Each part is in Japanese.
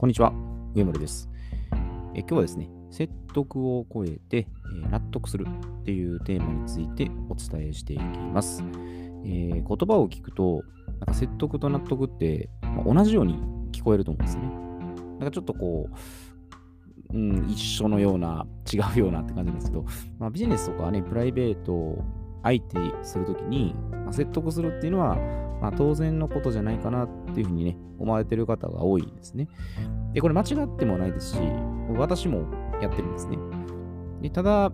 こんにちは、上村です。え今日はですね、説得を超えて、え納得するっていうテーマについてお伝えしていきます。えー言葉を聞くと、なんか説得と納得って、まあ同じように聞こえると思うんですね。なんかちょっとこう、うん、一緒のような、違うようなって感じなんですけど、まあ、ビジネスとかね、プライベート相手するときに、まあ説得するっていうのは、まあ、当然のことじゃないかなっていうふうにね、思われてる方が多いんですね。で、これ間違ってもないですし、私もやってるんですね。でただ、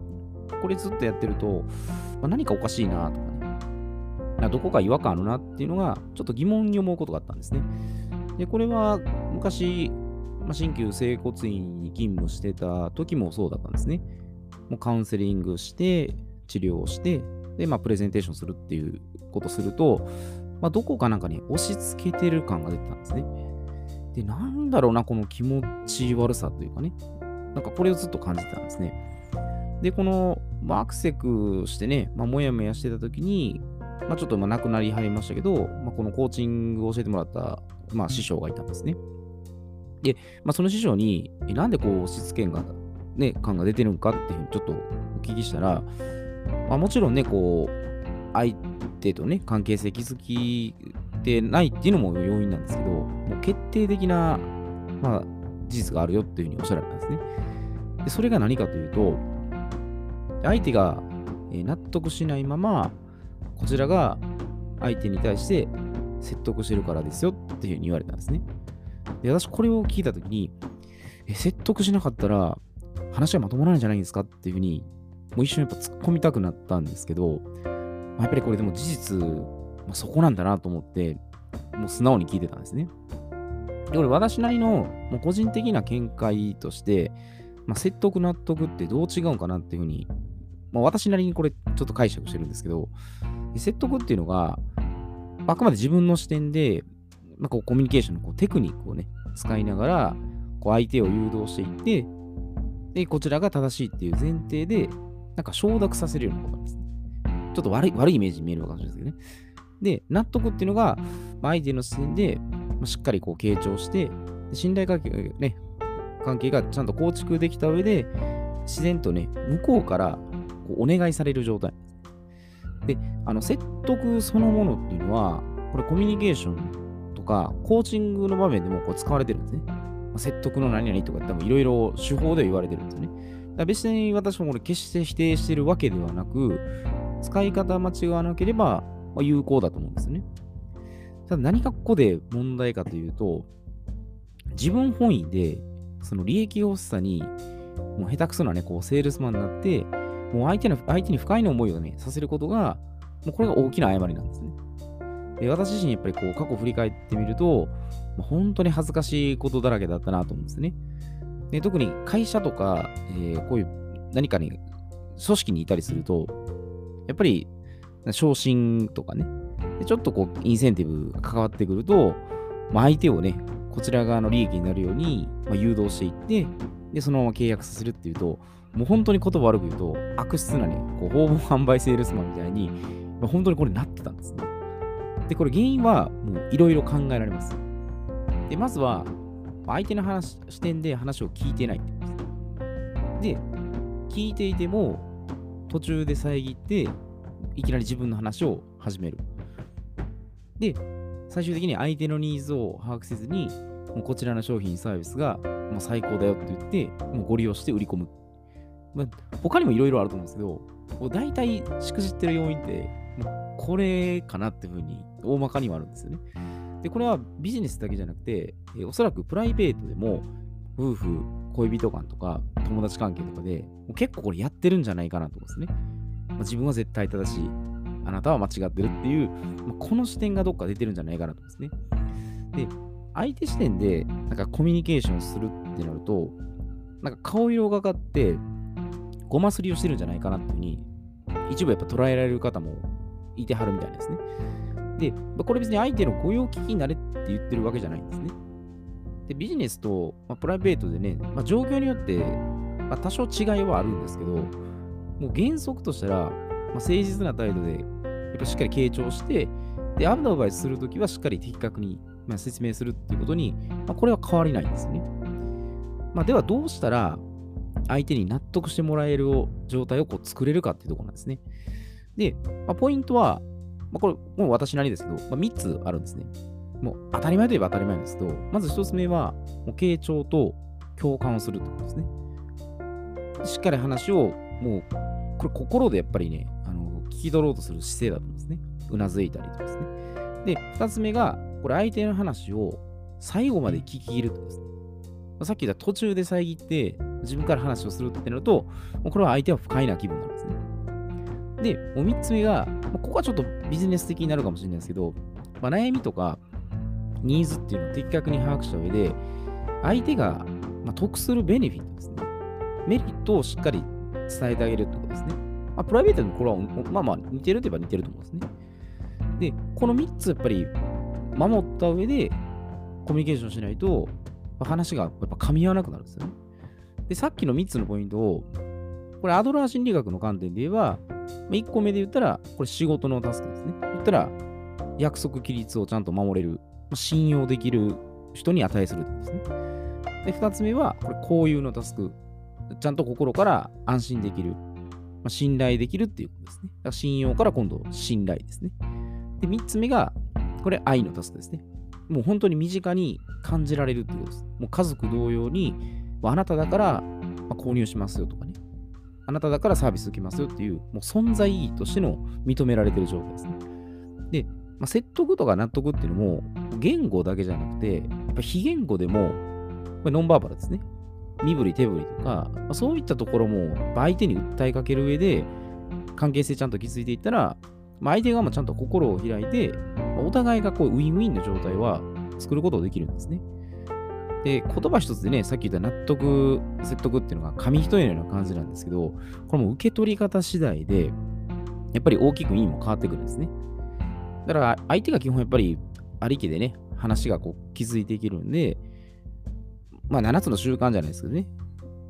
これずっとやってると、まあ何かおかしいなとかね、あどこか違和感あるなっていうのが、ちょっと疑問に思うことがあったんですね。で、これは昔、まあ、新旧整骨院に勤務してた時もそうだったんですね。もうカウンセリングして、治療をして、で、まあ、プレゼンテーションするっていうことすると、まあ、どこかなんかね、押し付けてる感が出てたんですね。で、なんだろうな、この気持ち悪さというかね、なんかこれをずっと感じてたんですね。で、この、まあ、アクセクしてね、まあ、もやもやしてた時に、まあ、ちょっとまあ亡くなりはりましたけど、まあ、このコーチングを教えてもらった、まあ、師匠がいたんですね。で、まあ、その師匠に、なんでこう押し付けんが、ね、感が出てるんかっていうふうにちょっとお聞きしたら、まあ、もちろんね、こう、相手とね、関係性築きてないっていうのも要因なんですけど、もう決定的な、まあ、事実があるよっていうふうにおっしゃられたんですね。でそれが何かというと、相手が納得しないまま、こちらが相手に対して説得してるからですよっていうふうに言われたんですね。で、私これを聞いたときに、え、説得しなかったら話はまとまらないんじゃないですかっていうふうに、もう一瞬やっぱ突っ込みたくなったんですけど、まやっぱりこれでも事実、まあ、そこなんだなと思って、もう素直に聞いてたんですね。で、俺私なりのもう個人的な見解として、まあ、説得納得ってどう違うんかなっていうふうに、まあ、私なりにこれちょっと解釈してるんですけど、説得っていうのが、あくまで自分の視点で、まあ、こうコミュニケーションのこうテクニックをね、使いながら、こう相手を誘導していって、で、こちらが正しいっていう前提で、なんか承諾させるようなことなんですね。ちょっと悪い悪いイメージに見えるかもしれないですけどね。で、納得っていうのが、まあ、相手の視点で、まあ、しっかりこう傾聴して、信頼関係ね、関係がちゃんと構築できた上で、自然とね、向こうからこうお願いされる状態です。で、あの、説得そのものっていうのは、これコミュニケーションとか、コーチングの場面でもこう使われてるんですね。まあ説得の何々とか多分いろいろ手法で言われてるんですよね。別に私もこれ決して否定してるわけではなく、使い方間違わなければ有効だと思うんですね。ただ何がここで問題かというと、自分本位で、その利益欲しさに、もう下手くそなね、こう、セールスマンになって、もう相手の相手に不快な思いをね、させることが、もうこれが大きな誤りなんですね。で私自身やっぱりこう、過去振り返ってみると、本当に恥ずかしいことだらけだったなと思うんですね。で特に会社とか、えーこういう何かに、組織にいたりすると、やっぱり、昇進とかね、ちょっとこう、インセンティブが関わってくると、まあ、相手をね、こちら側の利益になるように、まあ、誘導していって、で、そのまま契約させるっていうと、もう本当に言葉悪く言うと、悪質なね、こう訪問販売セールスマンみたいに、まあ、本当にこれなってたんですね。で、これ原因はもういろいろ考えられます。で、まずは、相手の話視点で話を聞いてないってことです。で、聞いていても、途中で遮って、いきなり自分の話を始める。で、最終的に相手のニーズを把握せずに、もうこちらの商品、サービスがもう最高だよって言って、もうご利用して売り込む。まあ、他にもいろいろあると思うんですけど、もう大体しくじってる要因って、これかなっていうふうに大まかにはあるんですよね。で、これはビジネスだけじゃなくて、えおそらくプライベートでも、夫婦、恋人間とか、友達関係とかで、も結構これやってるんじゃないかなと思うんですね。まあ、自分は絶対正しい。あなたは間違ってるっていう、まあこの視点がどっか出てるんじゃないかなと思うんですね。で、相手視点でなんかコミュニケーションするってなると、なんか顔色がかかって、ごますりをしてるんじゃないかなっていうふうに、一部やっぱ捉えられる方もいてはるみたいですね。で、これ別に相手の御用聞きになれって言ってるわけじゃないんですね。で、ビジネスと、まあ、プライベートでね、まあ、状況によって、まあ、多少違いはあるんですけど、もう原則としたら、まあ、誠実な態度で、やっぱしっかり傾聴して、で、アドバイスするときはしっかり的確に、まあ、説明するっていうことに、まあ、これは変わりないんですね。まあ、ではどうしたら相手に納得してもらえる状態をこう作れるかっていうところなんですね。で、まあ、ポイントは、まあ、これもう私なりですけど、まあ、3つあるんですね。もう当たり前といえば当たり前ですけど、まず1つ目は、もう傾聴と共感をするってことですね。しっかり話を、もう、これ心でやっぱりね、あの聞き取ろうとする姿勢だと思うんですね。うなずいたりとかですね。で、2つ目が、これ相手の話を最後まで聞き入るってことですね。さっき言った途中で遮って自分から話をするってなると、もうこれは相手は不快な気分なんですね。で、もう3つ目が、ここはちょっとビジネス的になるかもしれないですけど、まあ、悩みとかニーズっていうのを的確に把握した上で、相手が、得するベネフィットですね。メリットをしっかり伝えてあげるってことですね。まあ、プライベートにこれは、まあまあ似てるといえば似てると思うんですね。で、この3つやっぱり守った上でコミュニケーションしないと、話がやっぱ噛み合わなくなるんですよね。で、さっきの3つのポイントを、これアドラー心理学の観点で言えば、1個目で言ったら、これ仕事のタスクですね。言ったら、約束規律をちゃんと守れる、信用できる人に値するんですね。で、2つ目は、これ交友のタスク。ちゃんと心から安心できる。ま信頼できるっていうことですね。だから信用から今度信頼ですね。で、3つ目が、これ愛のタスクですね。もう本当に身近に感じられるっていうことです。もう家族同様に、あなただから、購入しますよとか。あなただからサービス受けますよっていう、もう存在意義としての認められてる状態ですね。で、まあ、説得とか納得っていうのも、言語だけじゃなくて、やっぱ非言語でも、これノンバーバルですね。身振り手振りとか、まあ、そういったところも相手に訴えかける上で、関係性ちゃんと築いていったら、まあ、相手側もちゃんと心を開いて、お互いがこうウィンウィンの状態は作ることができるんですね。で、言葉一つでね、さっき言った納得、説得っていうのが紙一重のような感じなんですけど、これも受け取り方次第で、やっぱり大きく意味も変わってくるんですね。だから相手が基本やっぱりありきでね、話がこう気づいていけるんで、まあ7つの習慣じゃないですけどね、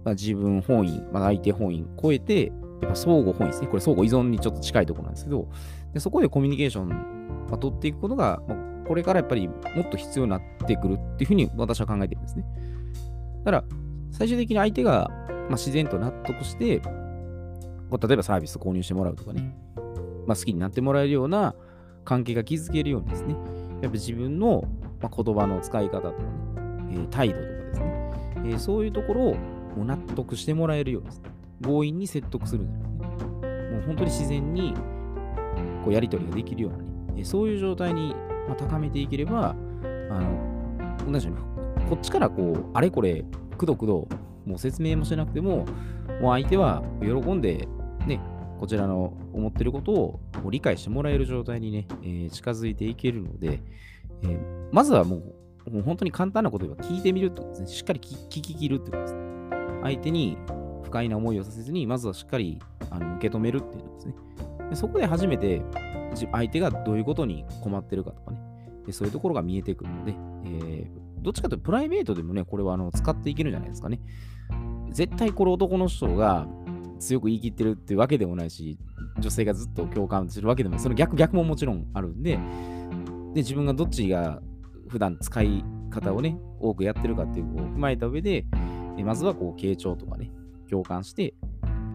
まあ、自分本位、まあ、相手本位超えて、やっぱ相互本位ですね。これ相互依存にちょっと近いところなんですけど、でそこでコミュニケーションを取っていくことが、まあ、これからやっぱりもっと必要になってくるっていうふうに私は考えてるんですね。だから、最終的に相手が、まあ、自然と納得して、こう例えばサービスを購入してもらうとかね、まあ、好きになってもらえるような関係が築けるようにですね、やっぱ自分の、まあ、言葉の使い方とかね、えー、態度とかですね、えー、そういうところをもう納得してもらえるようですね。強引に説得するんじゃなくて、もう本当に自然にこうやり取りができるようなね、そういう状態にまあ高めていければ、あの、同じように、こっちからこう、あれこれ、くどくど、もう説明もしなくても、もう相手は喜んで、ね、こちらの思ってることをもう理解してもらえる状態にね、えー、近づいていけるので、えー、まずはもう、もう本当に簡単なこと言えば聞いてみるってことですね。しっかり聞き切るってことですね。相手に不快な思いをさせずに、まずはしっかりあの受け止めるっていうことですね。でそこで初めて相手がどういうことに困ってるかとかね、でそういうところが見えてくるので、えー、どっちかというとプライベートでもね、これはあの使っていけるんじゃないですかね。絶対これ男の人が強く言い切ってるっていうわけでもないし、女性がずっと共感するわけでもない。その逆逆ももちろんあるんで、で自分がどっちが普段使い方をね、多くやってるかっていうのを踏まえた上で、えまずはこう、傾聴とかね、共感して、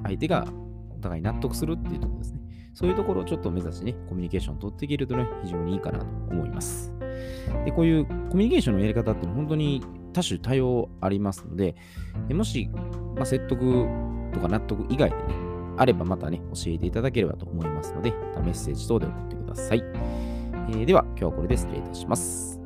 相手がお互い納得するっていうところですね。そういうところをちょっと目指してね、コミュニケーションを取っていけるとね、非常にいいかなと思います。で、こういうコミュニケーションのやり方っていうのは本当に多種多様ありますので、もし、まあ、説得とか納得以外でね、あればまたね、教えていただければと思いますので、またメッセージ等で送ってください。えー、では、今日はこれで失礼いたします。